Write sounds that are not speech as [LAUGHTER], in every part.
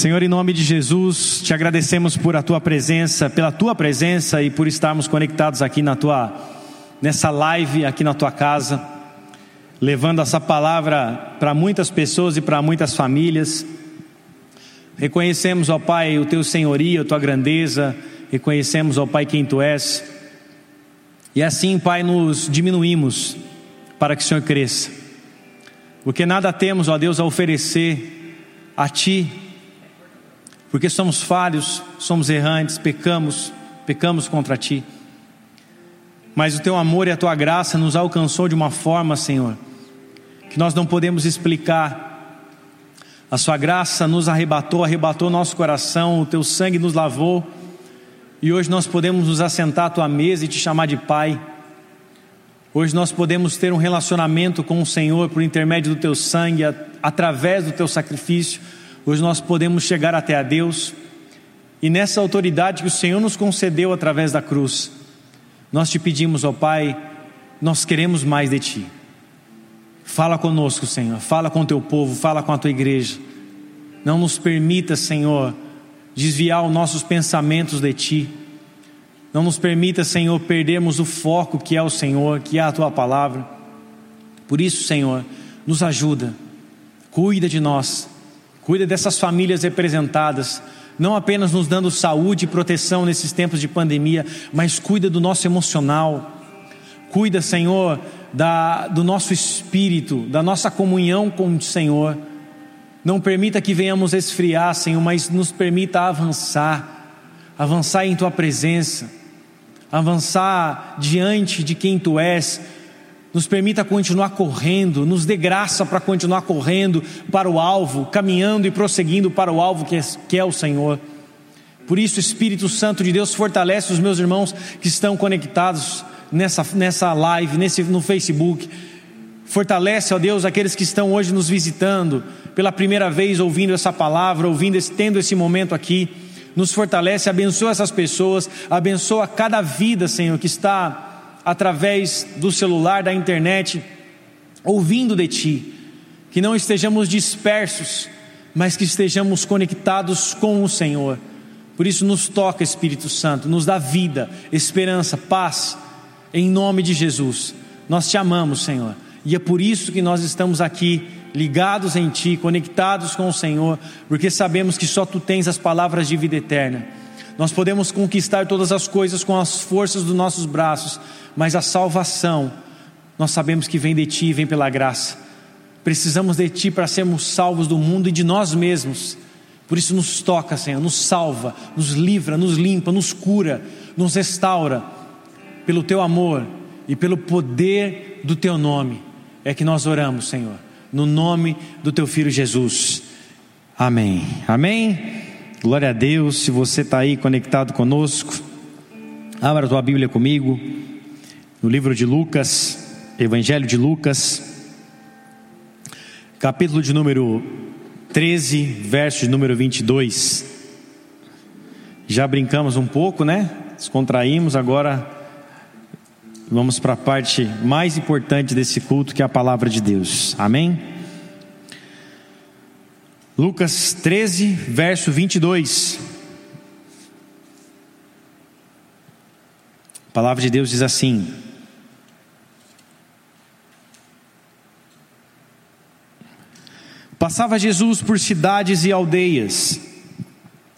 Senhor, em nome de Jesus, te agradecemos por a tua presença, pela tua presença e por estarmos conectados aqui na tua nessa live aqui na tua casa, levando essa palavra para muitas pessoas e para muitas famílias. Reconhecemos, ó Pai, o teu senhorio, a tua grandeza, reconhecemos, ó Pai, quem tu és. E assim, Pai, nos diminuímos para que o Senhor cresça. Porque nada temos, ó Deus, a oferecer a Ti, porque somos falhos, somos errantes, pecamos, pecamos contra Ti. Mas o Teu amor e a Tua graça nos alcançou de uma forma, Senhor, que nós não podemos explicar. A Sua graça nos arrebatou, arrebatou nosso coração, o Teu sangue nos lavou, e hoje nós podemos nos assentar à Tua mesa e Te chamar de Pai. Hoje nós podemos ter um relacionamento com o Senhor por intermédio do teu sangue, através do teu sacrifício. Hoje nós podemos chegar até a Deus. E nessa autoridade que o Senhor nos concedeu através da cruz, nós te pedimos, ó Pai, nós queremos mais de ti. Fala conosco, Senhor. Fala com teu povo, fala com a tua igreja. Não nos permita, Senhor, desviar os nossos pensamentos de ti. Não nos permita, Senhor, perdermos o foco que é o Senhor, que é a tua palavra. Por isso, Senhor, nos ajuda, cuida de nós, cuida dessas famílias representadas, não apenas nos dando saúde e proteção nesses tempos de pandemia, mas cuida do nosso emocional, cuida, Senhor, da, do nosso espírito, da nossa comunhão com o Senhor. Não permita que venhamos esfriar, Senhor, mas nos permita avançar, avançar em tua presença avançar diante de quem tu és, nos permita continuar correndo, nos dê graça para continuar correndo para o alvo, caminhando e prosseguindo para o alvo que é, que é o Senhor. Por isso, Espírito Santo de Deus fortalece os meus irmãos que estão conectados nessa, nessa live, nesse, no Facebook. Fortalece, ó Deus, aqueles que estão hoje nos visitando pela primeira vez, ouvindo essa palavra, ouvindo, tendo esse momento aqui nos fortalece, abençoa essas pessoas, abençoa cada vida, Senhor, que está através do celular, da internet, ouvindo de Ti, que não estejamos dispersos, mas que estejamos conectados com o Senhor. Por isso, nos toca, Espírito Santo, nos dá vida, esperança, paz, em nome de Jesus. Nós te amamos, Senhor, e é por isso que nós estamos aqui ligados em Ti, conectados com o Senhor, porque sabemos que só Tu tens as palavras de vida eterna. Nós podemos conquistar todas as coisas com as forças dos nossos braços, mas a salvação, nós sabemos que vem de Ti e vem pela graça. Precisamos de Ti para sermos salvos do mundo e de nós mesmos. Por isso, nos toca, Senhor, nos salva, nos livra, nos limpa, nos cura, nos restaura, pelo Teu amor e pelo poder do Teu nome. É que nós oramos, Senhor no nome do teu filho Jesus. Amém. Amém. Glória a Deus. Se você está aí conectado conosco, abra a tua Bíblia comigo no livro de Lucas, Evangelho de Lucas, capítulo de número 13, verso de número 22. Já brincamos um pouco, né? Descontraímos, agora Vamos para a parte mais importante desse culto, que é a palavra de Deus. Amém? Lucas 13, verso 22. A palavra de Deus diz assim: Passava Jesus por cidades e aldeias,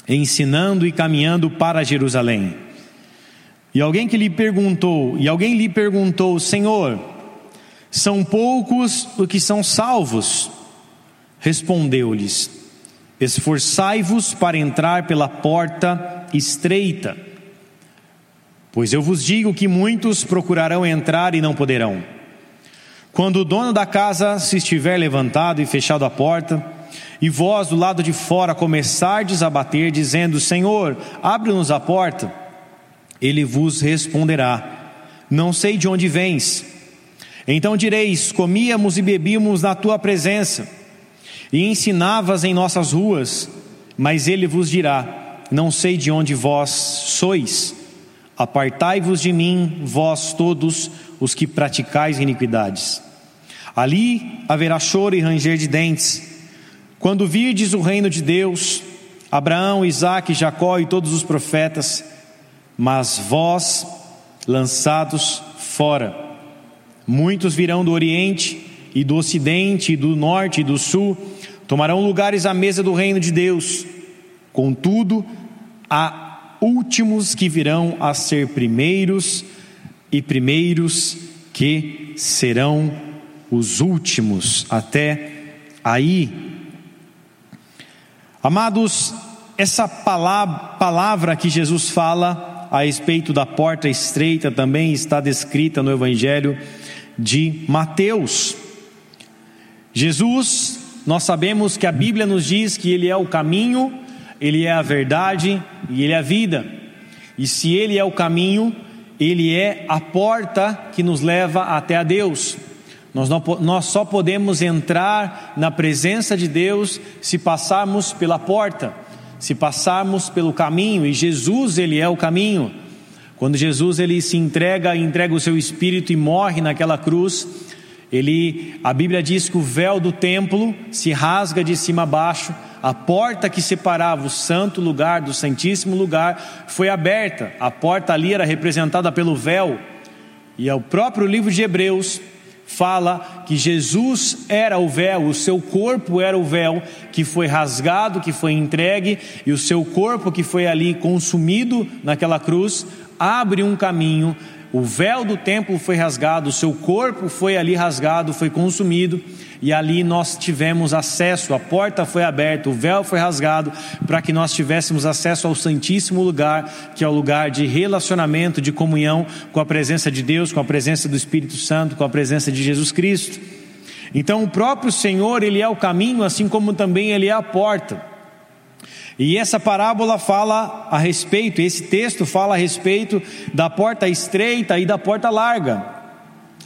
ensinando e caminhando para Jerusalém. E alguém que lhe perguntou, e alguém lhe perguntou, Senhor, são poucos os que são salvos? Respondeu-lhes: Esforçai-vos para entrar pela porta estreita, pois eu vos digo que muitos procurarão entrar e não poderão. Quando o dono da casa se estiver levantado e fechado a porta, e vós do lado de fora começardes a bater, dizendo: Senhor, abre-nos a porta ele vos responderá: Não sei de onde vens. Então direis: Comíamos e bebíamos na tua presença, e ensinavas em nossas ruas. Mas ele vos dirá: Não sei de onde vós sois. Apartai-vos de mim, vós todos os que praticais iniquidades. Ali haverá choro e ranger de dentes, quando virdes o reino de Deus Abraão, Isaque, Jacó e todos os profetas, mas vós lançados fora. Muitos virão do Oriente e do Ocidente, e do Norte e do Sul, tomarão lugares à mesa do reino de Deus. Contudo, há últimos que virão a ser primeiros, e primeiros que serão os últimos. Até aí. Amados, essa palavra que Jesus fala a respeito da porta estreita também está descrita no Evangelho de Mateus. Jesus, nós sabemos que a Bíblia nos diz que Ele é o caminho, Ele é a verdade e Ele é a vida. E se Ele é o caminho, Ele é a porta que nos leva até a Deus. Nós, não, nós só podemos entrar na presença de Deus se passarmos pela porta, se passarmos pelo caminho, e Jesus, Ele é o caminho. Quando Jesus ele se entrega, entrega o seu espírito e morre naquela cruz, ele, a Bíblia diz que o véu do templo se rasga de cima a baixo, a porta que separava o santo lugar do santíssimo lugar foi aberta. A porta ali era representada pelo véu. E é o próprio livro de Hebreus fala que Jesus era o véu, o seu corpo era o véu que foi rasgado, que foi entregue, e o seu corpo que foi ali consumido naquela cruz, abre um caminho. O véu do templo foi rasgado, o seu corpo foi ali rasgado, foi consumido, e ali nós tivemos acesso, a porta foi aberta, o véu foi rasgado, para que nós tivéssemos acesso ao Santíssimo Lugar, que é o lugar de relacionamento, de comunhão com a presença de Deus, com a presença do Espírito Santo, com a presença de Jesus Cristo. Então, o próprio Senhor, Ele é o caminho, assim como também Ele é a porta. E essa parábola fala a respeito, esse texto fala a respeito da porta estreita e da porta larga.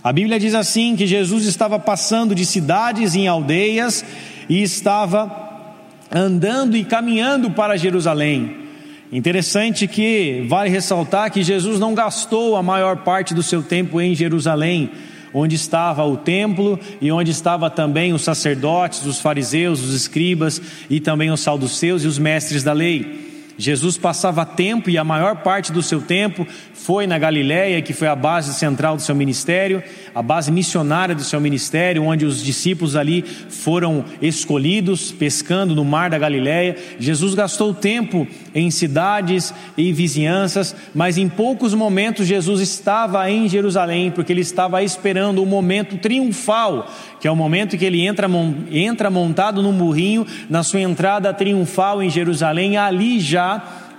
A Bíblia diz assim que Jesus estava passando de cidades em aldeias e estava andando e caminhando para Jerusalém. Interessante que vale ressaltar que Jesus não gastou a maior parte do seu tempo em Jerusalém onde estava o templo e onde estava também os sacerdotes, os fariseus, os escribas e também os saduceus e os mestres da lei. Jesus passava tempo e a maior parte do seu tempo foi na Galiléia, que foi a base central do seu ministério, a base missionária do seu ministério, onde os discípulos ali foram escolhidos pescando no mar da Galiléia. Jesus gastou tempo em cidades e vizinhanças, mas em poucos momentos Jesus estava em Jerusalém, porque ele estava esperando o momento triunfal, que é o momento que ele entra, entra montado num burrinho na sua entrada triunfal em Jerusalém, ali já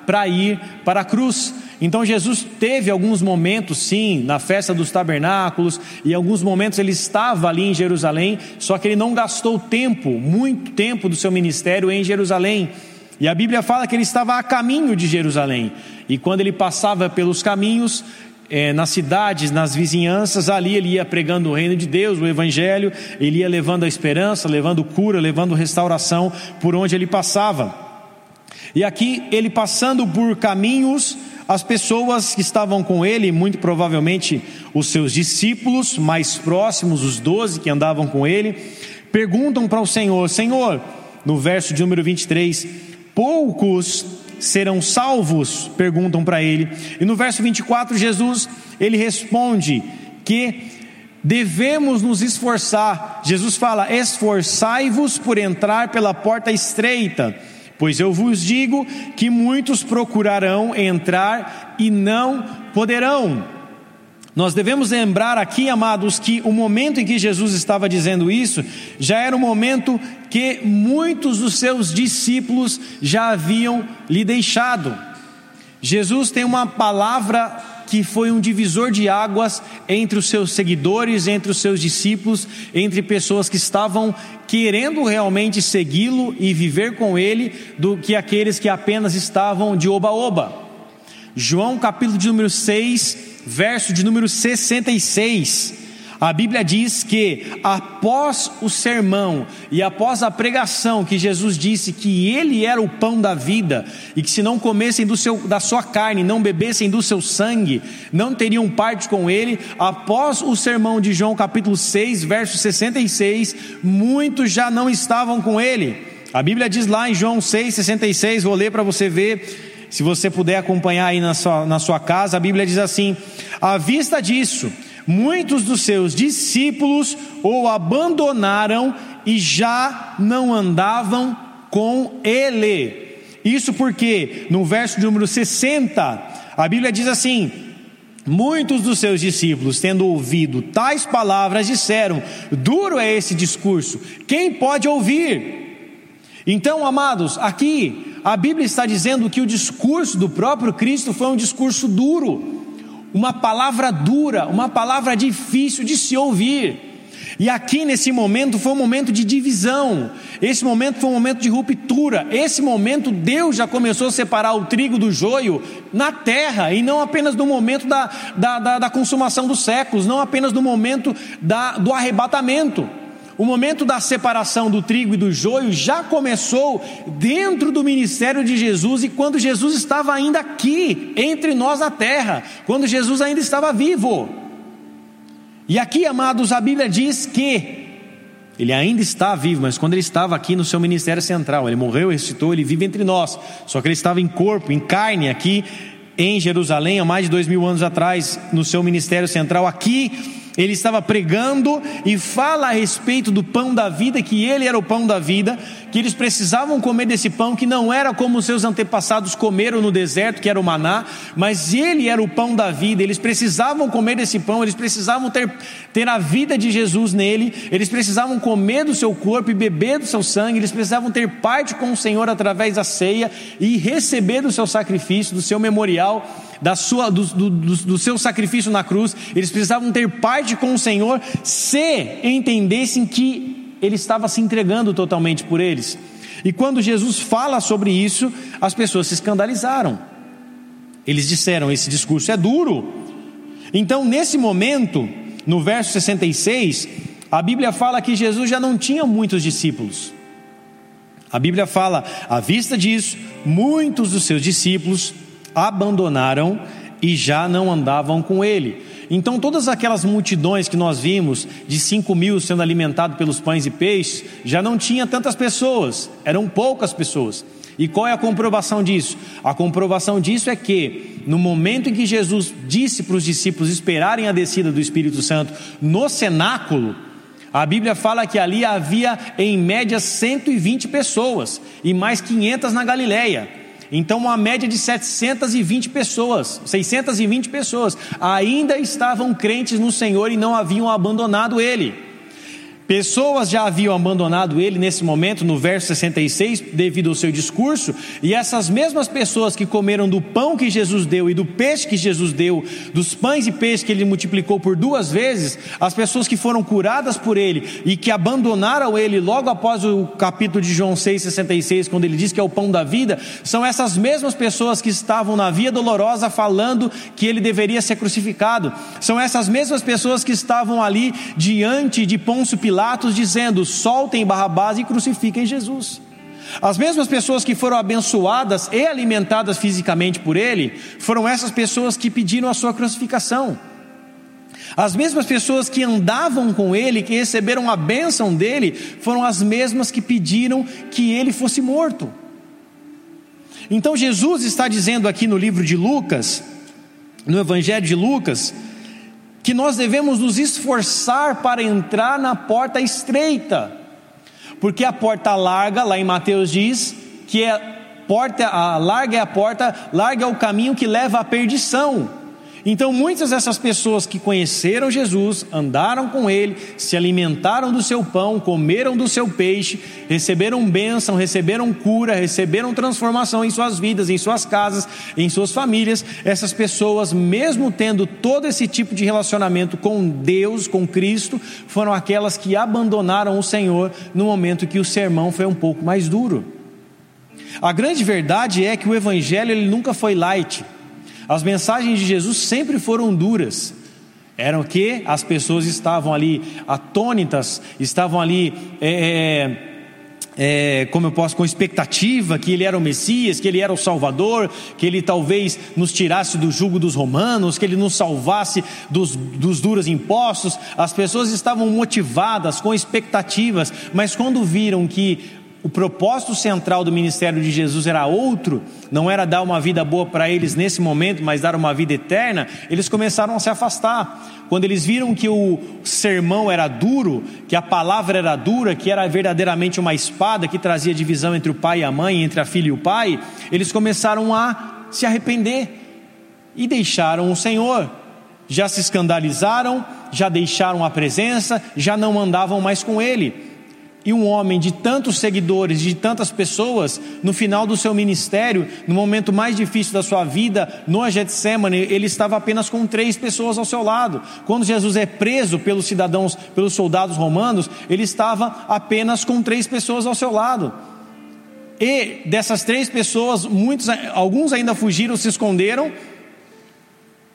para ir para a cruz. Então Jesus teve alguns momentos, sim, na festa dos tabernáculos, e alguns momentos ele estava ali em Jerusalém, só que ele não gastou tempo, muito tempo do seu ministério em Jerusalém. E a Bíblia fala que ele estava a caminho de Jerusalém, e quando ele passava pelos caminhos, é, nas cidades, nas vizinhanças, ali ele ia pregando o reino de Deus, o Evangelho, ele ia levando a esperança, levando cura, levando restauração por onde ele passava. E aqui ele passando por caminhos as pessoas que estavam com ele, muito provavelmente os seus discípulos mais próximos, os doze que andavam com ele, perguntam para o Senhor: Senhor, no verso de número 23, poucos serão salvos? Perguntam para ele. E no verso 24, Jesus, ele responde que devemos nos esforçar. Jesus fala: esforçai-vos por entrar pela porta estreita Pois eu vos digo que muitos procurarão entrar e não poderão. Nós devemos lembrar aqui, amados, que o momento em que Jesus estava dizendo isso já era o momento que muitos dos seus discípulos já haviam lhe deixado. Jesus tem uma palavra que foi um divisor de águas entre os seus seguidores, entre os seus discípulos, entre pessoas que estavam querendo realmente segui-lo e viver com ele, do que aqueles que apenas estavam de oba-oba. João capítulo de número 6, verso de número 66 a Bíblia diz que após o sermão e após a pregação que Jesus disse que ele era o pão da vida e que se não comessem do seu, da sua carne, não bebessem do seu sangue, não teriam parte com ele, após o sermão de João capítulo 6, verso 66, muitos já não estavam com ele. A Bíblia diz lá em João 6,66, vou ler para você ver, se você puder acompanhar aí na sua, na sua casa, a Bíblia diz assim: à vista disso, muitos dos seus discípulos o abandonaram e já não andavam com ele. Isso porque no verso número 60, a Bíblia diz assim: Muitos dos seus discípulos, tendo ouvido tais palavras, disseram: Duro é esse discurso, quem pode ouvir? Então, amados, aqui a Bíblia está dizendo que o discurso do próprio Cristo foi um discurso duro, uma palavra dura, uma palavra difícil de se ouvir. E aqui nesse momento foi um momento de divisão, esse momento foi um momento de ruptura, esse momento Deus já começou a separar o trigo do joio na terra, e não apenas no momento da, da, da, da consumação dos séculos, não apenas no momento da, do arrebatamento. O momento da separação do trigo e do joio já começou dentro do ministério de Jesus e quando Jesus estava ainda aqui, entre nós na terra, quando Jesus ainda estava vivo. E aqui, amados, a Bíblia diz que ele ainda está vivo, mas quando ele estava aqui no seu ministério central, ele morreu, ressuscitou, ele vive entre nós. Só que ele estava em corpo, em carne, aqui em Jerusalém, há mais de dois mil anos atrás, no seu ministério central. Aqui ele estava pregando e fala a respeito do pão da vida, que ele era o pão da vida, que eles precisavam comer desse pão, que não era como seus antepassados comeram no deserto, que era o maná, mas ele era o pão da vida, eles precisavam comer desse pão, eles precisavam ter, ter a vida de Jesus nele, eles precisavam comer do seu corpo e beber do seu sangue, eles precisavam ter parte com o Senhor através da ceia e receber do seu sacrifício, do seu memorial da sua, do, do, do, seu sacrifício na cruz, eles precisavam ter parte com o Senhor se entendessem que Ele estava se entregando totalmente por eles. E quando Jesus fala sobre isso, as pessoas se escandalizaram. Eles disseram: esse discurso é duro. Então, nesse momento, no verso 66, a Bíblia fala que Jesus já não tinha muitos discípulos. A Bíblia fala, à vista disso, muitos dos seus discípulos abandonaram e já não andavam com ele. Então, todas aquelas multidões que nós vimos, de cinco mil sendo alimentados pelos pães e peixes, já não tinha tantas pessoas, eram poucas pessoas. E qual é a comprovação disso? A comprovação disso é que, no momento em que Jesus disse para os discípulos esperarem a descida do Espírito Santo no cenáculo, a Bíblia fala que ali havia em média 120 pessoas e mais 500 na Galileia. Então, uma média de 720 pessoas, 620 pessoas, ainda estavam crentes no Senhor e não haviam abandonado Ele. Pessoas já haviam abandonado ele nesse momento, no verso 66, devido ao seu discurso, e essas mesmas pessoas que comeram do pão que Jesus deu e do peixe que Jesus deu, dos pães e peixes que ele multiplicou por duas vezes, as pessoas que foram curadas por ele e que abandonaram ele logo após o capítulo de João 6,66, quando ele diz que é o pão da vida, são essas mesmas pessoas que estavam na via dolorosa falando que ele deveria ser crucificado, são essas mesmas pessoas que estavam ali diante de Pôncio Pilatos Pilatos dizendo: soltem Barrabás e crucifiquem Jesus. As mesmas pessoas que foram abençoadas e alimentadas fisicamente por ele, foram essas pessoas que pediram a sua crucificação. As mesmas pessoas que andavam com ele, que receberam a bênção dele, foram as mesmas que pediram que ele fosse morto. Então Jesus está dizendo aqui no livro de Lucas, no Evangelho de Lucas, que nós devemos nos esforçar para entrar na porta estreita, porque a porta larga, lá em Mateus diz que é porta, a larga é a porta, larga é o caminho que leva à perdição. Então, muitas dessas pessoas que conheceram Jesus, andaram com ele, se alimentaram do seu pão, comeram do seu peixe, receberam bênção, receberam cura, receberam transformação em suas vidas, em suas casas, em suas famílias. Essas pessoas, mesmo tendo todo esse tipo de relacionamento com Deus, com Cristo, foram aquelas que abandonaram o Senhor no momento que o sermão foi um pouco mais duro. A grande verdade é que o evangelho ele nunca foi light. As mensagens de Jesus sempre foram duras. Eram que as pessoas estavam ali atônitas, estavam ali, é, é, é, como eu posso, com expectativa que ele era o Messias, que ele era o Salvador, que ele talvez nos tirasse do jugo dos romanos, que ele nos salvasse dos, dos duros impostos. As pessoas estavam motivadas, com expectativas, mas quando viram que o propósito central do ministério de Jesus era outro, não era dar uma vida boa para eles nesse momento, mas dar uma vida eterna, eles começaram a se afastar. Quando eles viram que o sermão era duro, que a palavra era dura, que era verdadeiramente uma espada que trazia divisão entre o pai e a mãe, entre a filha e o pai, eles começaram a se arrepender e deixaram o Senhor. Já se escandalizaram, já deixaram a presença, já não andavam mais com ele e um homem de tantos seguidores, de tantas pessoas, no final do seu ministério, no momento mais difícil da sua vida, no Getsemane, ele estava apenas com três pessoas ao seu lado. Quando Jesus é preso pelos cidadãos, pelos soldados romanos, ele estava apenas com três pessoas ao seu lado. E dessas três pessoas, muitos, alguns ainda fugiram, se esconderam,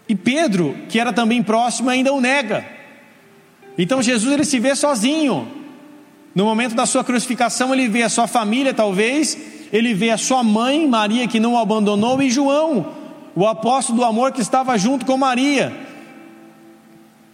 e Pedro, que era também próximo, ainda o nega. Então Jesus ele se vê sozinho. No momento da sua crucificação, ele vê a sua família, talvez, ele vê a sua mãe, Maria, que não o abandonou, e João, o apóstolo do amor que estava junto com Maria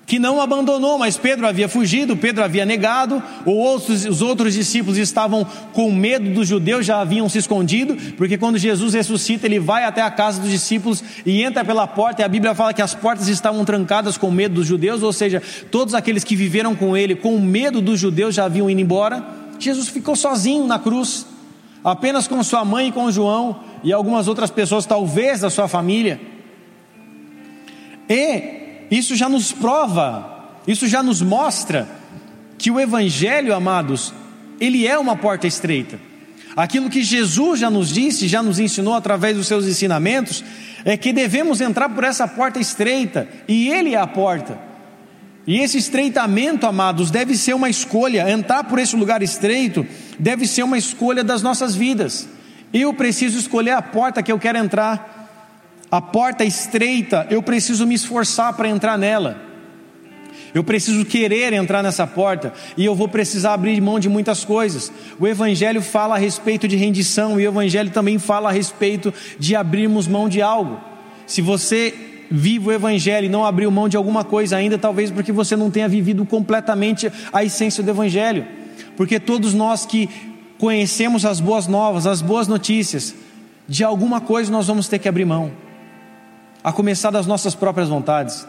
que não abandonou, mas Pedro havia fugido, Pedro havia negado, outros, os outros discípulos estavam com medo dos judeus, já haviam se escondido, porque quando Jesus ressuscita, ele vai até a casa dos discípulos e entra pela porta, e a Bíblia fala que as portas estavam trancadas com medo dos judeus, ou seja, todos aqueles que viveram com ele com medo dos judeus já haviam ido embora. Jesus ficou sozinho na cruz, apenas com sua mãe e com João e algumas outras pessoas, talvez da sua família. E isso já nos prova, isso já nos mostra que o Evangelho, amados, ele é uma porta estreita. Aquilo que Jesus já nos disse, já nos ensinou através dos seus ensinamentos, é que devemos entrar por essa porta estreita, e Ele é a porta. E esse estreitamento, amados, deve ser uma escolha, entrar por esse lugar estreito deve ser uma escolha das nossas vidas. Eu preciso escolher a porta que eu quero entrar a porta estreita, eu preciso me esforçar para entrar nela. Eu preciso querer entrar nessa porta e eu vou precisar abrir mão de muitas coisas. O Evangelho fala a respeito de rendição e o Evangelho também fala a respeito de abrirmos mão de algo. Se você vive o Evangelho e não abriu mão de alguma coisa ainda, talvez porque você não tenha vivido completamente a essência do Evangelho. Porque todos nós que conhecemos as boas novas, as boas notícias, de alguma coisa nós vamos ter que abrir mão a começar das nossas próprias vontades,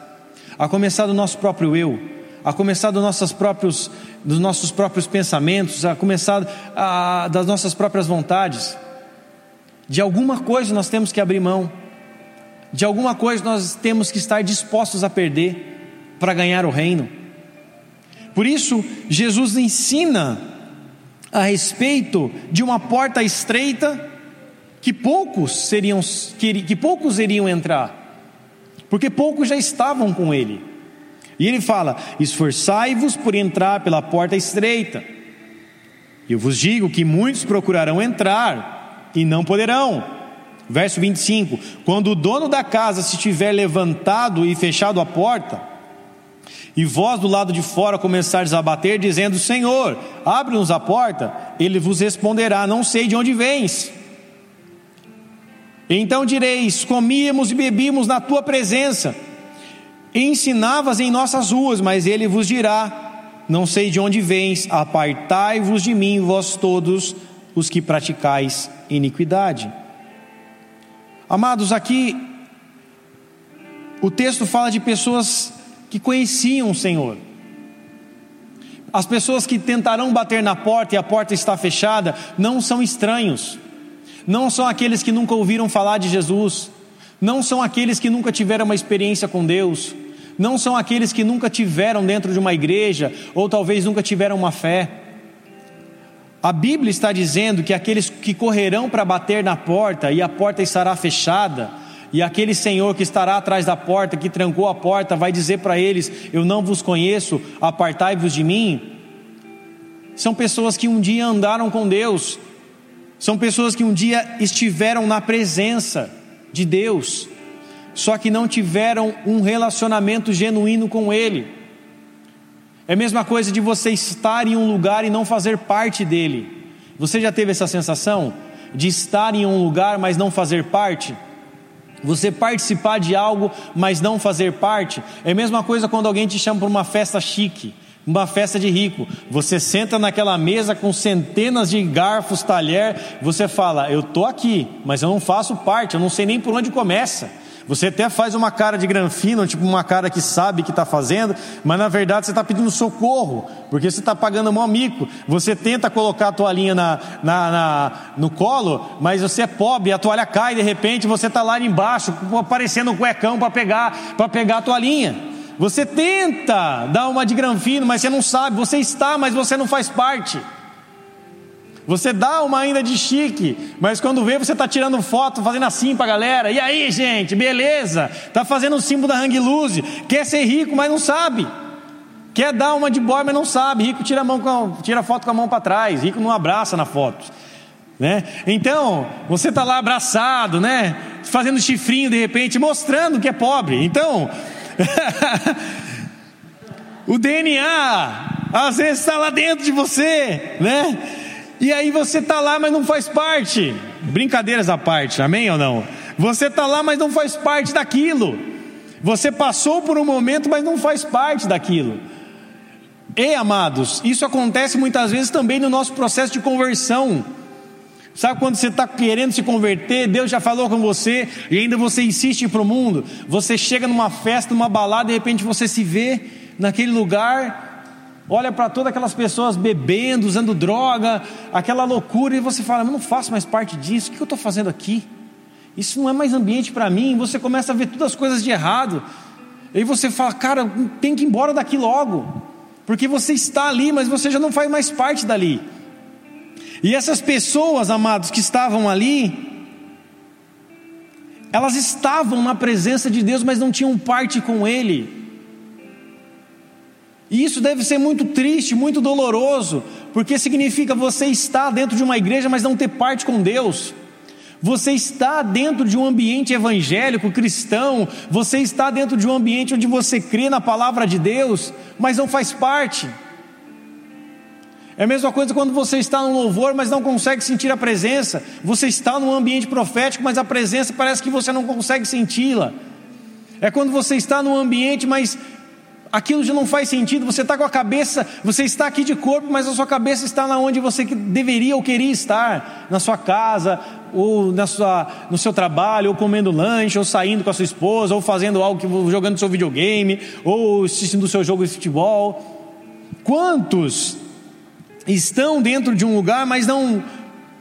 a começar do nosso próprio eu, a começar dos nossos próprios, dos nossos próprios pensamentos, a começar a, das nossas próprias vontades. De alguma coisa nós temos que abrir mão, de alguma coisa nós temos que estar dispostos a perder para ganhar o reino. Por isso, Jesus ensina a respeito de uma porta estreita que poucos seriam que, poucos iriam entrar porque poucos já estavam com ele. E ele fala: Esforçai-vos por entrar pela porta estreita. Eu vos digo que muitos procurarão entrar e não poderão. Verso 25: Quando o dono da casa se tiver levantado e fechado a porta, e vós do lado de fora começares a bater, dizendo: Senhor, abre-nos a porta, ele vos responderá: Não sei de onde vens. Então direis: Comíamos e bebíamos na tua presença, e ensinavas em nossas ruas, mas ele vos dirá: Não sei de onde vens, apartai-vos de mim, vós todos os que praticais iniquidade. Amados, aqui o texto fala de pessoas que conheciam o Senhor. As pessoas que tentarão bater na porta e a porta está fechada não são estranhos não são aqueles que nunca ouviram falar de Jesus, não são aqueles que nunca tiveram uma experiência com Deus, não são aqueles que nunca tiveram dentro de uma igreja ou talvez nunca tiveram uma fé. A Bíblia está dizendo que aqueles que correrão para bater na porta e a porta estará fechada, e aquele senhor que estará atrás da porta, que trancou a porta, vai dizer para eles: Eu não vos conheço, apartai-vos de mim. São pessoas que um dia andaram com Deus, são pessoas que um dia estiveram na presença de Deus, só que não tiveram um relacionamento genuíno com Ele. É a mesma coisa de você estar em um lugar e não fazer parte dele. Você já teve essa sensação de estar em um lugar, mas não fazer parte? Você participar de algo, mas não fazer parte? É a mesma coisa quando alguém te chama para uma festa chique uma festa de rico. Você senta naquela mesa com centenas de garfos, talher, você fala: "Eu tô aqui, mas eu não faço parte, eu não sei nem por onde começa". Você até faz uma cara de granfino, tipo uma cara que sabe que está fazendo, mas na verdade você está pedindo socorro, porque você está pagando um mico. Você tenta colocar a toalhinha na, na, na, no colo, mas você é pobre, a toalha cai de repente, você está lá embaixo, aparecendo um cuecão para pegar, pegar a toalhinha. Você tenta dar uma de granfino, mas você não sabe, você está, mas você não faz parte. Você dá uma ainda de chique, mas quando vê você está tirando foto, fazendo assim para a galera. E aí, gente, beleza? Está fazendo o símbolo da hang loose. Quer ser rico, mas não sabe. Quer dar uma de boy, mas não sabe. Rico tira a, mão com, tira a foto com a mão para trás. Rico não abraça na foto. Né? Então, você está lá abraçado, né? Fazendo chifrinho de repente, mostrando que é pobre. Então, [LAUGHS] o DNA às vezes está lá dentro de você, né? E aí você está lá, mas não faz parte. Brincadeiras à parte, amém ou não? Você está lá, mas não faz parte daquilo. Você passou por um momento, mas não faz parte daquilo. E amados, isso acontece muitas vezes também no nosso processo de conversão. Sabe quando você está querendo se converter, Deus já falou com você e ainda você insiste para o mundo. Você chega numa festa, numa balada, de repente você se vê naquele lugar olha para todas aquelas pessoas bebendo, usando droga, aquela loucura, e você fala: Eu não faço mais parte disso, o que eu estou fazendo aqui? Isso não é mais ambiente para mim. Você começa a ver todas as coisas de errado, e você fala: Cara, tem que ir embora daqui logo, porque você está ali, mas você já não faz mais parte dali. E essas pessoas, amados, que estavam ali, elas estavam na presença de Deus, mas não tinham parte com Ele. E isso deve ser muito triste, muito doloroso, porque significa você estar dentro de uma igreja, mas não ter parte com Deus. Você está dentro de um ambiente evangélico, cristão, você está dentro de um ambiente onde você crê na palavra de Deus, mas não faz parte. É a mesma coisa quando você está no louvor, mas não consegue sentir a presença. Você está num ambiente profético, mas a presença parece que você não consegue senti-la. É quando você está num ambiente, mas aquilo já não faz sentido. Você está com a cabeça, você está aqui de corpo, mas a sua cabeça está na onde você deveria ou queria estar, na sua casa, ou na sua, no seu trabalho, ou comendo lanche, ou saindo com a sua esposa, ou fazendo algo, jogando seu videogame, ou assistindo o seu jogo de futebol. Quantos estão dentro de um lugar, mas não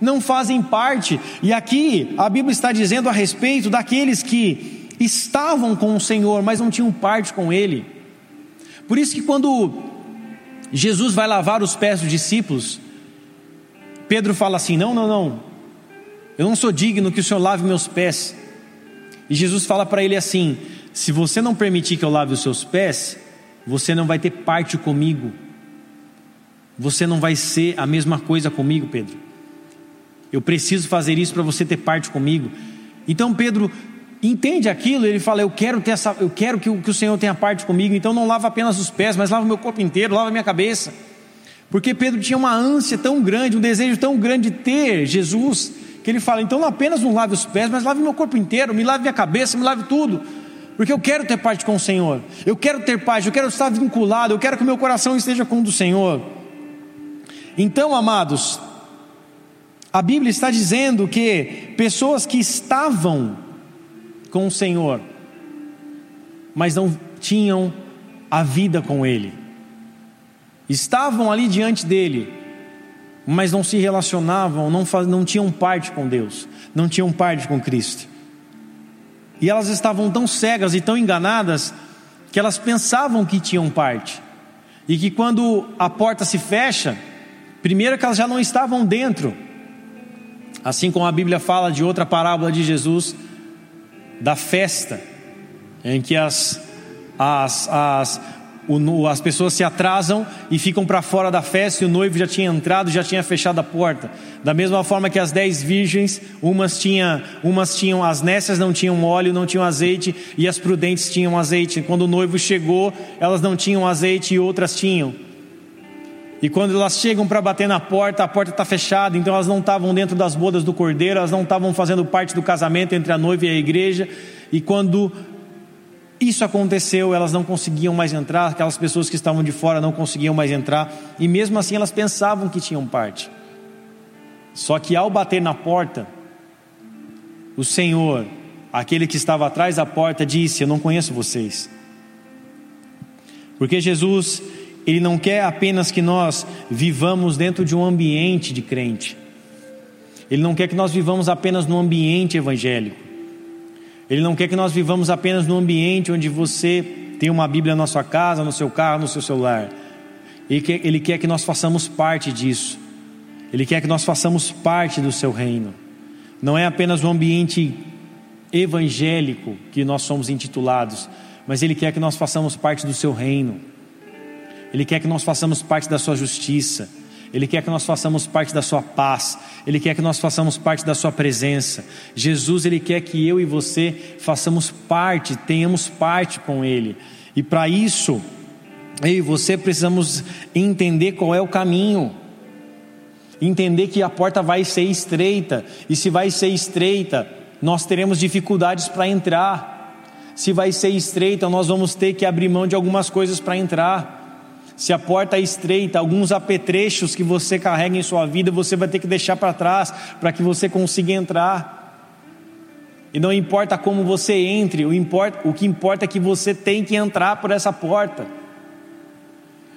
não fazem parte? E aqui a Bíblia está dizendo a respeito daqueles que estavam com o Senhor, mas não tinham parte com Ele. Por isso que quando Jesus vai lavar os pés dos discípulos, Pedro fala assim: Não, não, não, eu não sou digno que o Senhor lave meus pés. E Jesus fala para ele assim: Se você não permitir que eu lave os seus pés, você não vai ter parte comigo. Você não vai ser a mesma coisa comigo, Pedro. Eu preciso fazer isso para você ter parte comigo. Então Pedro entende aquilo, ele fala: Eu quero ter essa, eu quero que o, que o Senhor tenha parte comigo, então não lava apenas os pés, mas lava o meu corpo inteiro, lava minha cabeça. Porque Pedro tinha uma ânsia tão grande, um desejo tão grande de ter Jesus, que ele fala: então não apenas não lave os pés, mas lave meu corpo inteiro, me lave minha cabeça, me lave tudo. Porque eu quero ter parte com o Senhor, eu quero ter paz, eu quero estar vinculado, eu quero que o meu coração esteja com o do Senhor. Então, amados, a Bíblia está dizendo que pessoas que estavam com o Senhor, mas não tinham a vida com Ele. Estavam ali diante dele, mas não se relacionavam, não, faz, não tinham parte com Deus, não tinham parte com Cristo. E elas estavam tão cegas e tão enganadas que elas pensavam que tinham parte. E que quando a porta se fecha, primeiro que elas já não estavam dentro. Assim como a Bíblia fala de outra parábola de Jesus, da festa, em que as, as, as, o, as pessoas se atrasam e ficam para fora da festa e o noivo já tinha entrado, já tinha fechado a porta. Da mesma forma que as dez virgens, umas, tinha, umas tinham, as nécias não tinham óleo, não tinham azeite, e as prudentes tinham azeite. Quando o noivo chegou, elas não tinham azeite e outras tinham. E quando elas chegam para bater na porta, a porta está fechada, então elas não estavam dentro das bodas do cordeiro, elas não estavam fazendo parte do casamento entre a noiva e a igreja. E quando Isso aconteceu, elas não conseguiam mais entrar, aquelas pessoas que estavam de fora não conseguiam mais entrar, e mesmo assim elas pensavam que tinham parte. Só que ao bater na porta, o Senhor, aquele que estava atrás da porta, disse: Eu não conheço vocês. Porque Jesus, Ele não quer apenas que nós vivamos dentro de um ambiente de crente, Ele não quer que nós vivamos apenas no ambiente evangélico. Ele não quer que nós vivamos apenas no ambiente onde você tem uma Bíblia na sua casa, no seu carro, no seu celular. Ele quer, ele quer que nós façamos parte disso. Ele quer que nós façamos parte do seu reino. Não é apenas o ambiente evangélico que nós somos intitulados, mas Ele quer que nós façamos parte do seu reino. Ele quer que nós façamos parte da sua justiça. Ele quer que nós façamos parte da sua paz, Ele quer que nós façamos parte da sua presença. Jesus, Ele quer que eu e você façamos parte, tenhamos parte com Ele. E para isso, eu e você precisamos entender qual é o caminho, entender que a porta vai ser estreita, e se vai ser estreita, nós teremos dificuldades para entrar. Se vai ser estreita, nós vamos ter que abrir mão de algumas coisas para entrar. Se a porta é estreita, alguns apetrechos que você carrega em sua vida, você vai ter que deixar para trás para que você consiga entrar. E não importa como você entre, o, importa, o que importa é que você tem que entrar por essa porta.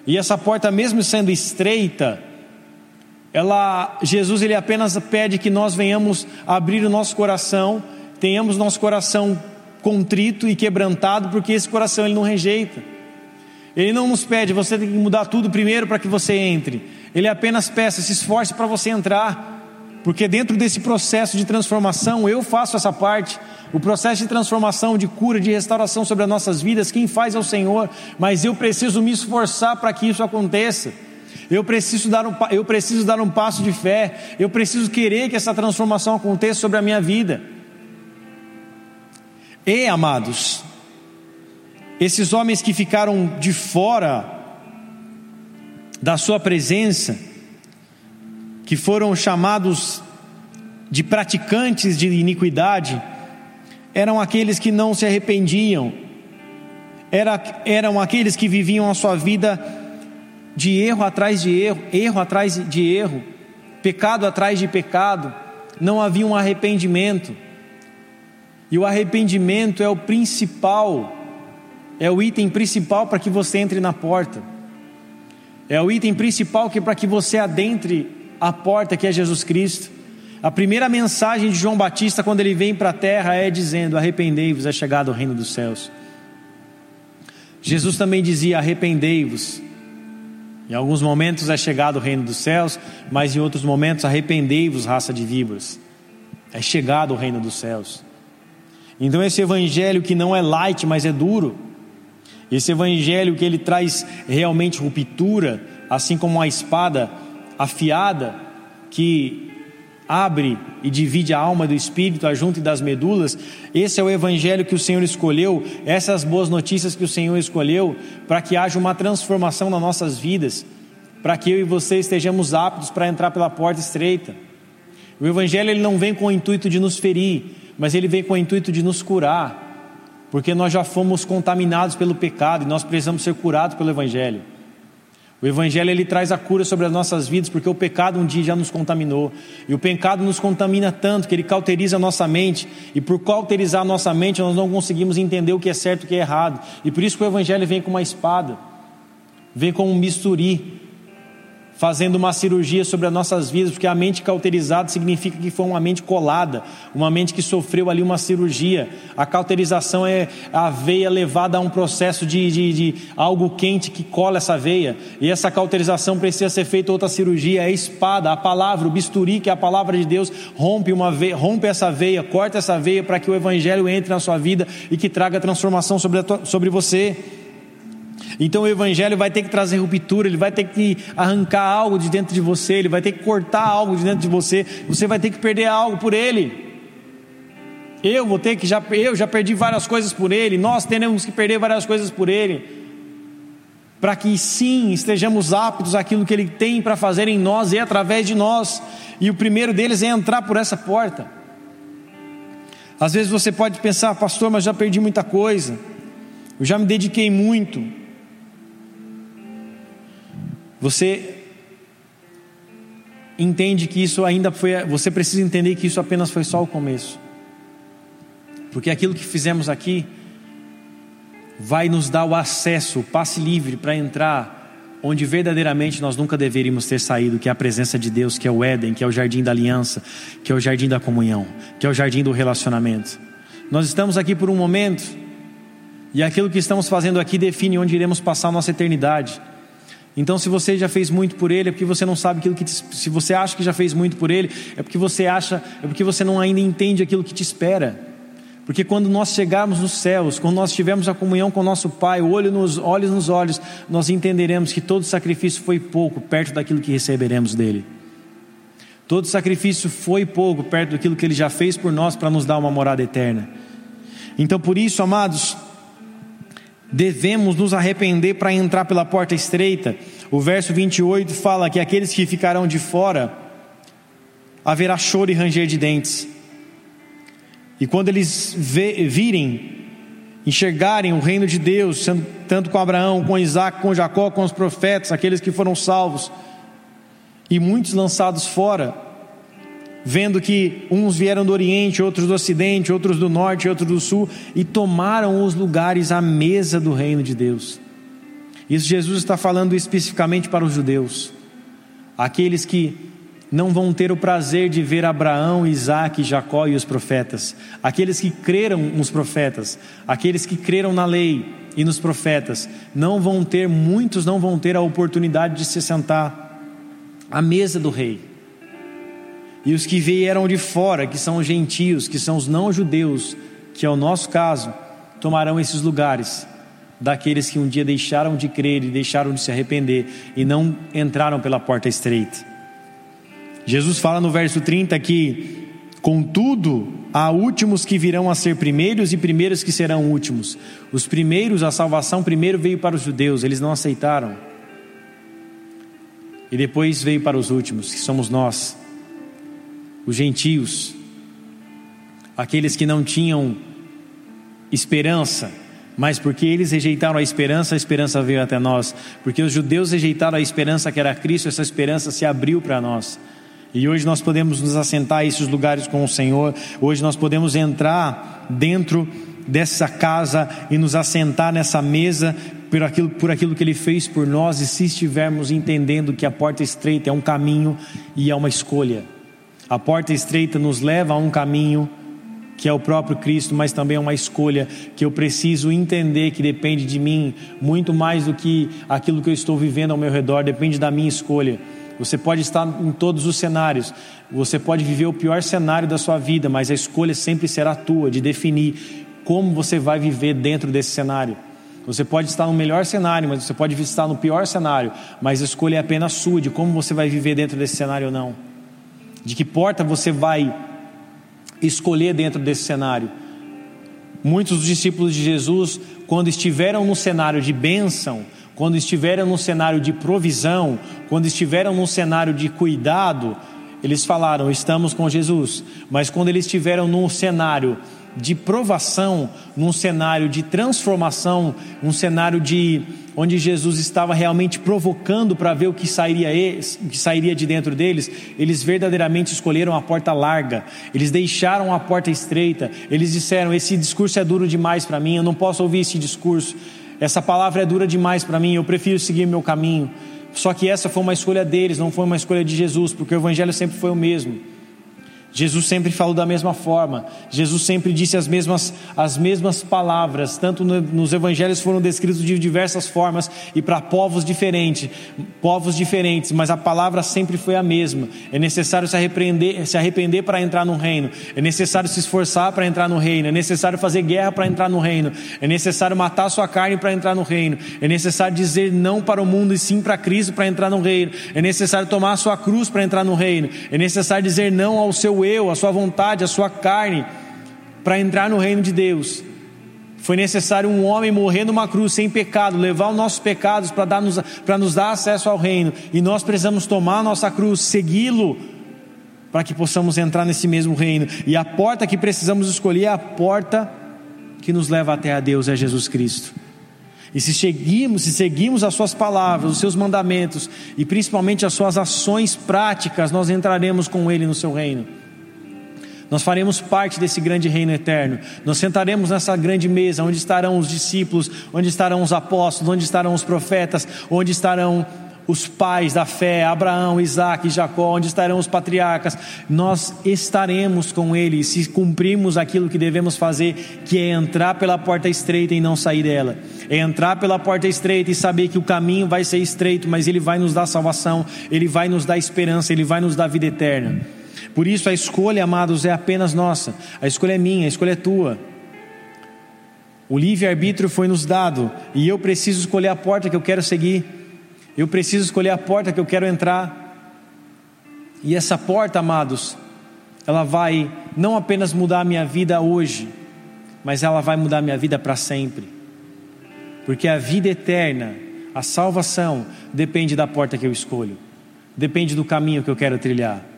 E essa porta, mesmo sendo estreita, ela, Jesus ele apenas pede que nós venhamos abrir o nosso coração, tenhamos nosso coração contrito e quebrantado, porque esse coração ele não rejeita. Ele não nos pede, você tem que mudar tudo primeiro para que você entre. Ele apenas peça, se esforce para você entrar. Porque dentro desse processo de transformação, eu faço essa parte. O processo de transformação, de cura, de restauração sobre as nossas vidas, quem faz é o Senhor. Mas eu preciso me esforçar para que isso aconteça. Eu preciso, dar um, eu preciso dar um passo de fé. Eu preciso querer que essa transformação aconteça sobre a minha vida. E, amados, esses homens que ficaram de fora da sua presença, que foram chamados de praticantes de iniquidade, eram aqueles que não se arrependiam, era, eram aqueles que viviam a sua vida de erro atrás de erro, erro atrás de erro, pecado atrás de pecado, não havia um arrependimento, e o arrependimento é o principal é o item principal para que você entre na porta. É o item principal que para que você adentre a porta que é Jesus Cristo. A primeira mensagem de João Batista quando ele vem para a terra é dizendo: Arrependei-vos, é chegado o reino dos céus. Jesus também dizia: Arrependei-vos. Em alguns momentos é chegado o reino dos céus, mas em outros momentos arrependei-vos, raça de víboras. É chegado o reino dos céus. Então esse evangelho que não é light, mas é duro, esse evangelho que ele traz realmente ruptura, assim como a espada afiada que abre e divide a alma do espírito, a junta e das medulas. Esse é o evangelho que o Senhor escolheu, essas boas notícias que o Senhor escolheu para que haja uma transformação nas nossas vidas, para que eu e você estejamos aptos para entrar pela porta estreita. O evangelho ele não vem com o intuito de nos ferir, mas ele vem com o intuito de nos curar porque nós já fomos contaminados pelo pecado e nós precisamos ser curados pelo Evangelho. O Evangelho ele traz a cura sobre as nossas vidas, porque o pecado um dia já nos contaminou. E o pecado nos contamina tanto que ele cauteriza a nossa mente. E por cauterizar a nossa mente, nós não conseguimos entender o que é certo e o que é errado. E por isso que o Evangelho vem com uma espada, vem com um bisturi, fazendo uma cirurgia sobre as nossas vidas, porque a mente cauterizada significa que foi uma mente colada, uma mente que sofreu ali uma cirurgia. A cauterização é a veia levada a um processo de, de, de algo quente que cola essa veia, e essa cauterização precisa ser feita outra cirurgia, é a espada, a palavra, o bisturi, que é a palavra de Deus, rompe, uma veia, rompe essa veia, corta essa veia para que o evangelho entre na sua vida e que traga transformação sobre, sobre você. Então o Evangelho vai ter que trazer ruptura, ele vai ter que arrancar algo de dentro de você, ele vai ter que cortar algo de dentro de você, você vai ter que perder algo por ele. Eu vou ter que já, eu já perdi várias coisas por ele, nós teremos que perder várias coisas por ele, para que sim estejamos aptos àquilo que ele tem para fazer em nós e através de nós. E o primeiro deles é entrar por essa porta. Às vezes você pode pensar, pastor, mas já perdi muita coisa. Eu já me dediquei muito. Você entende que isso ainda foi, você precisa entender que isso apenas foi só o começo. Porque aquilo que fizemos aqui vai nos dar o acesso, o passe livre para entrar onde verdadeiramente nós nunca deveríamos ter saído, que é a presença de Deus, que é o Éden, que é o jardim da aliança, que é o jardim da comunhão, que é o jardim do relacionamento. Nós estamos aqui por um momento, e aquilo que estamos fazendo aqui define onde iremos passar a nossa eternidade. Então, se você já fez muito por ele, é porque você não sabe aquilo que te, se você acha que já fez muito por ele, é porque você acha, é porque você não ainda entende aquilo que te espera. Porque quando nós chegarmos nos céus, quando nós tivermos a comunhão com o nosso Pai, olho nos olhos nos olhos, nós entenderemos que todo sacrifício foi pouco perto daquilo que receberemos dele. Todo sacrifício foi pouco perto daquilo que ele já fez por nós para nos dar uma morada eterna. Então, por isso, amados, devemos nos arrepender para entrar pela porta estreita. O verso 28 fala que aqueles que ficarão de fora haverá choro e ranger de dentes. E quando eles virem, enxergarem o reino de Deus, tanto com Abraão, com Isaac, com Jacó, com os profetas, aqueles que foram salvos, e muitos lançados fora, vendo que uns vieram do Oriente, outros do Ocidente, outros do Norte, outros do Sul, e tomaram os lugares à mesa do reino de Deus. Isso Jesus está falando especificamente para os judeus, aqueles que não vão ter o prazer de ver Abraão, Isaac, Jacó e os profetas, aqueles que creram nos profetas, aqueles que creram na lei e nos profetas, não vão ter, muitos não vão ter a oportunidade de se sentar à mesa do rei. E os que vieram de fora, que são os gentios, que são os não-judeus, que é o nosso caso, tomarão esses lugares daqueles que um dia deixaram de crer e deixaram de se arrepender e não entraram pela porta estreita. Jesus fala no verso 30 que, contudo, há últimos que virão a ser primeiros e primeiros que serão últimos. Os primeiros, a salvação primeiro veio para os judeus, eles não aceitaram. E depois veio para os últimos, que somos nós, os gentios, aqueles que não tinham esperança, mas porque eles rejeitaram a esperança, a esperança veio até nós. Porque os judeus rejeitaram a esperança que era Cristo, essa esperança se abriu para nós. E hoje nós podemos nos assentar a esses lugares com o Senhor. Hoje nós podemos entrar dentro dessa casa e nos assentar nessa mesa por aquilo, por aquilo que Ele fez por nós. E se estivermos entendendo que a porta estreita é um caminho e é uma escolha. A porta estreita nos leva a um caminho que é o próprio Cristo, mas também é uma escolha que eu preciso entender que depende de mim muito mais do que aquilo que eu estou vivendo ao meu redor, depende da minha escolha. Você pode estar em todos os cenários, você pode viver o pior cenário da sua vida, mas a escolha sempre será tua de definir como você vai viver dentro desse cenário. Você pode estar no melhor cenário, mas você pode estar no pior cenário, mas a escolha é apenas sua de como você vai viver dentro desse cenário ou não. De que porta você vai escolher dentro desse cenário. Muitos dos discípulos de Jesus, quando estiveram no cenário de bênção, quando estiveram num cenário de provisão, quando estiveram num cenário de cuidado, eles falaram: estamos com Jesus. Mas quando eles estiveram num cenário de provação, num cenário de transformação, um cenário de onde Jesus estava realmente provocando para ver o que sairia, o que sairia de dentro deles, eles verdadeiramente escolheram a porta larga, eles deixaram a porta estreita, eles disseram: Esse discurso é duro demais para mim, eu não posso ouvir esse discurso. Essa palavra é dura demais para mim, eu prefiro seguir meu caminho. Só que essa foi uma escolha deles, não foi uma escolha de Jesus, porque o Evangelho sempre foi o mesmo. Jesus sempre falou da mesma forma, Jesus sempre disse as mesmas, as mesmas palavras, tanto no, nos evangelhos foram descritos de diversas formas e para povos diferentes, povos diferentes, mas a palavra sempre foi a mesma. É necessário se arrepender, se arrepender para entrar no reino, é necessário se esforçar para entrar no reino, é necessário fazer guerra para entrar no reino, é necessário matar sua carne para entrar no reino, é necessário dizer não para o mundo e sim para Cristo para entrar no reino, é necessário tomar sua cruz para entrar no reino, é necessário dizer não ao seu eu, a sua vontade, a sua carne, para entrar no reino de Deus. Foi necessário um homem morrer numa cruz sem pecado, levar os nossos pecados para nos, nos dar acesso ao reino. E nós precisamos tomar a nossa cruz, segui-lo, para que possamos entrar nesse mesmo reino. E a porta que precisamos escolher é a porta que nos leva até a Deus, é Jesus Cristo. E se seguimos, se seguimos as suas palavras, os seus mandamentos e principalmente as suas ações práticas, nós entraremos com ele no seu reino. Nós faremos parte desse grande reino eterno. Nós sentaremos nessa grande mesa onde estarão os discípulos, onde estarão os apóstolos, onde estarão os profetas, onde estarão os pais da fé, Abraão, Isaac Jacó, onde estarão os patriarcas, nós estaremos com eles se cumprirmos aquilo que devemos fazer, que é entrar pela porta estreita e não sair dela. É entrar pela porta estreita e saber que o caminho vai ser estreito, mas ele vai nos dar salvação, ele vai nos dar esperança, ele vai nos dar vida eterna. Por isso a escolha, amados, é apenas nossa. A escolha é minha, a escolha é tua. O livre-arbítrio foi nos dado e eu preciso escolher a porta que eu quero seguir. Eu preciso escolher a porta que eu quero entrar. E essa porta, amados, ela vai não apenas mudar a minha vida hoje, mas ela vai mudar a minha vida para sempre. Porque a vida eterna, a salvação, depende da porta que eu escolho, depende do caminho que eu quero trilhar.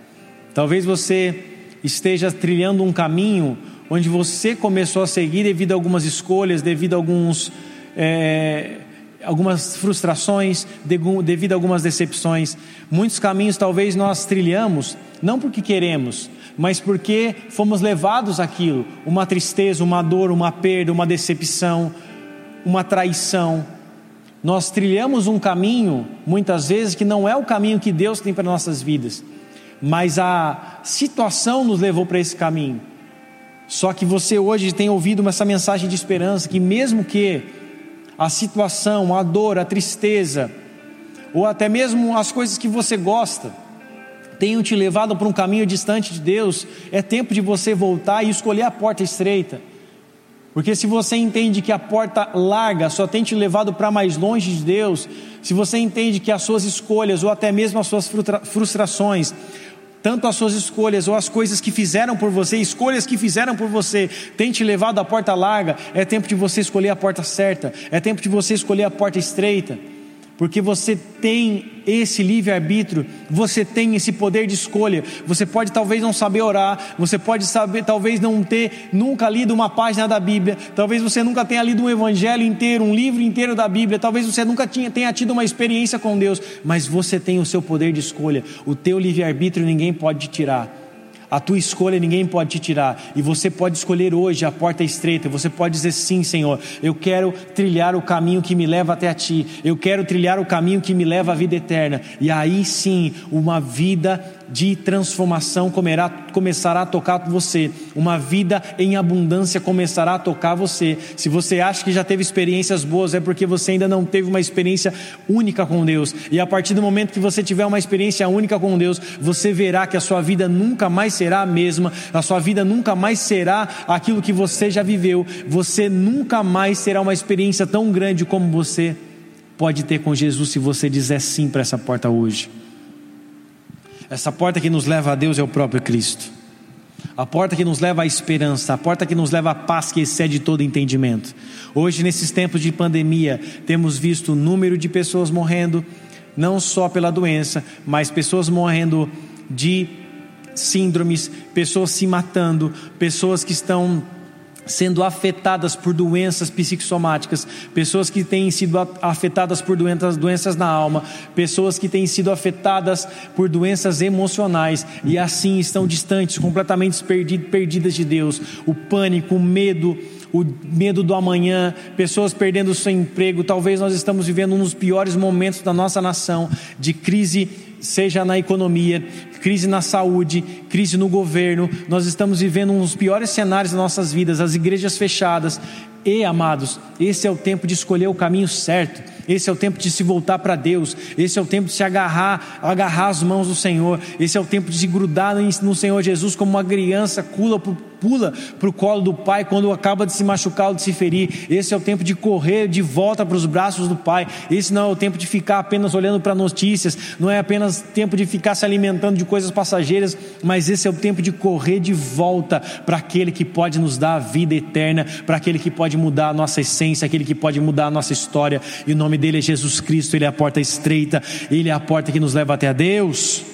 Talvez você esteja trilhando um caminho onde você começou a seguir devido a algumas escolhas, devido a alguns. É, algumas frustrações, devido a algumas decepções. Muitos caminhos talvez nós trilhamos, não porque queremos, mas porque fomos levados àquilo uma tristeza, uma dor, uma perda, uma decepção, uma traição. Nós trilhamos um caminho, muitas vezes, que não é o caminho que Deus tem para nossas vidas, mas a situação nos levou para esse caminho. Só que você hoje tem ouvido essa mensagem de esperança, que mesmo que a situação, a dor, a tristeza, ou até mesmo as coisas que você gosta, tenham te levado para um caminho distante de Deus, é tempo de você voltar e escolher a porta estreita. Porque se você entende que a porta larga só tem te levado para mais longe de Deus, se você entende que as suas escolhas ou até mesmo as suas frustrações tanto as suas escolhas ou as coisas que fizeram por você, escolhas que fizeram por você, tem te levado à porta larga, é tempo de você escolher a porta certa, é tempo de você escolher a porta estreita porque você tem esse livre-arbítrio, você tem esse poder de escolha. Você pode talvez não saber orar, você pode saber, talvez não ter nunca lido uma página da Bíblia, talvez você nunca tenha lido um evangelho inteiro, um livro inteiro da Bíblia, talvez você nunca tinha, tenha tido uma experiência com Deus, mas você tem o seu poder de escolha, o teu livre-arbítrio ninguém pode te tirar. A tua escolha ninguém pode te tirar. E você pode escolher hoje a porta estreita. Você pode dizer sim, Senhor. Eu quero trilhar o caminho que me leva até a ti. Eu quero trilhar o caminho que me leva à vida eterna. E aí sim, uma vida de transformação comerá, começará a tocar você, uma vida em abundância começará a tocar você. Se você acha que já teve experiências boas, é porque você ainda não teve uma experiência única com Deus. E a partir do momento que você tiver uma experiência única com Deus, você verá que a sua vida nunca mais será a mesma, a sua vida nunca mais será aquilo que você já viveu, você nunca mais terá uma experiência tão grande como você pode ter com Jesus se você dizer sim para essa porta hoje. Essa porta que nos leva a Deus é o próprio Cristo. A porta que nos leva à esperança, a porta que nos leva à paz que excede todo entendimento. Hoje, nesses tempos de pandemia, temos visto o número de pessoas morrendo, não só pela doença, mas pessoas morrendo de síndromes, pessoas se matando, pessoas que estão sendo afetadas por doenças psicossomáticas, pessoas que têm sido afetadas por doenças, doenças na alma, pessoas que têm sido afetadas por doenças emocionais e assim estão distantes, completamente perdidas de Deus. O pânico, o medo, o medo do amanhã, pessoas perdendo o seu emprego. Talvez nós estamos vivendo um dos piores momentos da nossa nação de crise seja na economia, crise na saúde, crise no governo. Nós estamos vivendo um dos piores cenários das nossas vidas, as igrejas fechadas. E, amados, esse é o tempo de escolher o caminho certo. Esse é o tempo de se voltar para Deus. Esse é o tempo de se agarrar, agarrar as mãos do Senhor. Esse é o tempo de se grudar no Senhor Jesus como uma criança pula pula para o colo do Pai quando acaba de se machucar ou de se ferir. Esse é o tempo de correr de volta para os braços do Pai. Esse não é o tempo de ficar apenas olhando para notícias. Não é apenas tempo de ficar se alimentando de coisas passageiras, mas esse é o tempo de correr de volta para aquele que pode nos dar a vida eterna, para aquele que pode mudar a nossa essência, aquele que pode mudar a nossa história. E o nome dele é Jesus Cristo, ele é a porta estreita, ele é a porta que nos leva até a Deus.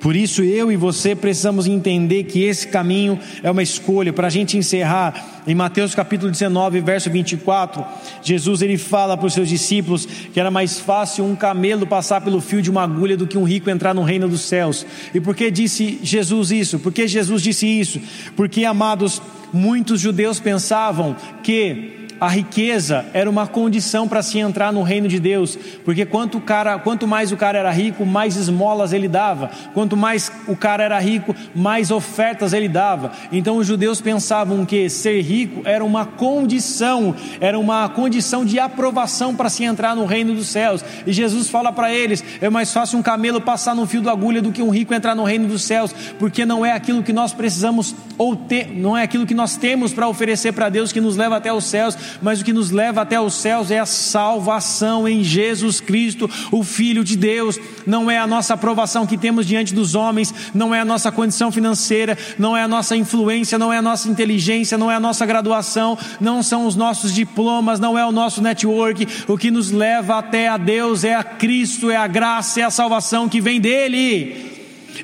Por isso eu e você precisamos entender que esse caminho é uma escolha. Para a gente encerrar, em Mateus capítulo 19, verso 24, Jesus ele fala para os seus discípulos que era mais fácil um camelo passar pelo fio de uma agulha do que um rico entrar no reino dos céus. E por que disse Jesus isso? Por que Jesus disse isso? Porque, amados, muitos judeus pensavam que a riqueza era uma condição para se entrar no reino de Deus, porque quanto, cara, quanto mais o cara era rico, mais esmolas ele dava, quanto mais o cara era rico, mais ofertas ele dava. Então os judeus pensavam que ser rico era uma condição, era uma condição de aprovação para se entrar no reino dos céus. E Jesus fala para eles: é mais fácil um camelo passar no fio da agulha do que um rico entrar no reino dos céus, porque não é aquilo que nós precisamos ou ter, não é aquilo que nós temos para oferecer para Deus que nos leva até os céus, mas o que nos leva até os céus é a salvação em Jesus Cristo, o Filho de Deus. Não é a nossa aprovação que temos diante dos homens, não é a nossa condição financeira, não é a nossa influência, não é a nossa inteligência, não é a nossa graduação, não são os nossos diplomas, não é o nosso network. O que nos leva até a Deus é a Cristo, é a graça, é a salvação que vem dele.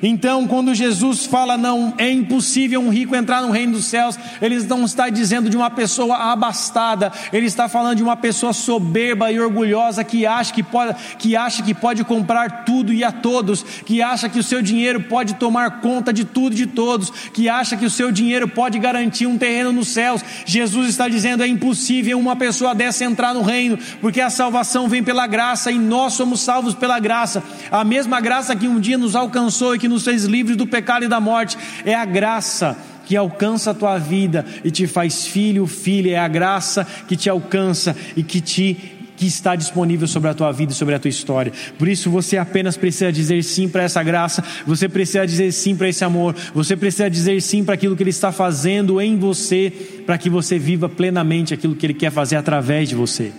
Então, quando Jesus fala não é impossível um rico entrar no reino dos céus, ele não está dizendo de uma pessoa abastada, ele está falando de uma pessoa soberba e orgulhosa que acha que pode, que acha que pode comprar tudo e a todos, que acha que o seu dinheiro pode tomar conta de tudo e de todos, que acha que o seu dinheiro pode garantir um terreno nos céus. Jesus está dizendo é impossível uma pessoa dessa entrar no reino, porque a salvação vem pela graça e nós somos salvos pela graça. A mesma graça que um dia nos alcançou que nos fez livres do pecado e da morte. É a graça que alcança a tua vida e te faz filho, filha. É a graça que te alcança e que te que está disponível sobre a tua vida e sobre a tua história. Por isso você apenas precisa dizer sim para essa graça, você precisa dizer sim para esse amor, você precisa dizer sim para aquilo que ele está fazendo em você, para que você viva plenamente aquilo que ele quer fazer através de você.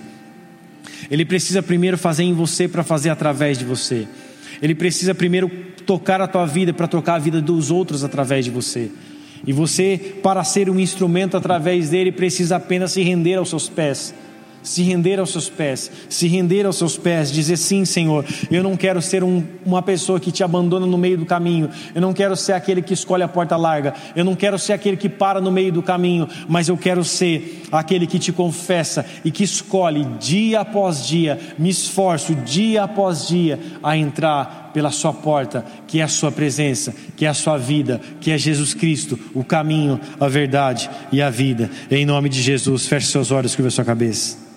Ele precisa primeiro fazer em você para fazer através de você. Ele precisa primeiro tocar a tua vida para tocar a vida dos outros através de você. E você, para ser um instrumento através dele, precisa apenas se render aos seus pés se render aos seus pés, se render aos seus pés, dizer sim, Senhor, eu não quero ser um, uma pessoa que te abandona no meio do caminho, eu não quero ser aquele que escolhe a porta larga, eu não quero ser aquele que para no meio do caminho, mas eu quero ser aquele que te confessa e que escolhe dia após dia, me esforço dia após dia a entrar pela sua porta, que é a sua presença, que é a sua vida, que é Jesus Cristo, o caminho, a verdade e a vida. Em nome de Jesus, feche seus olhos, curva sua cabeça.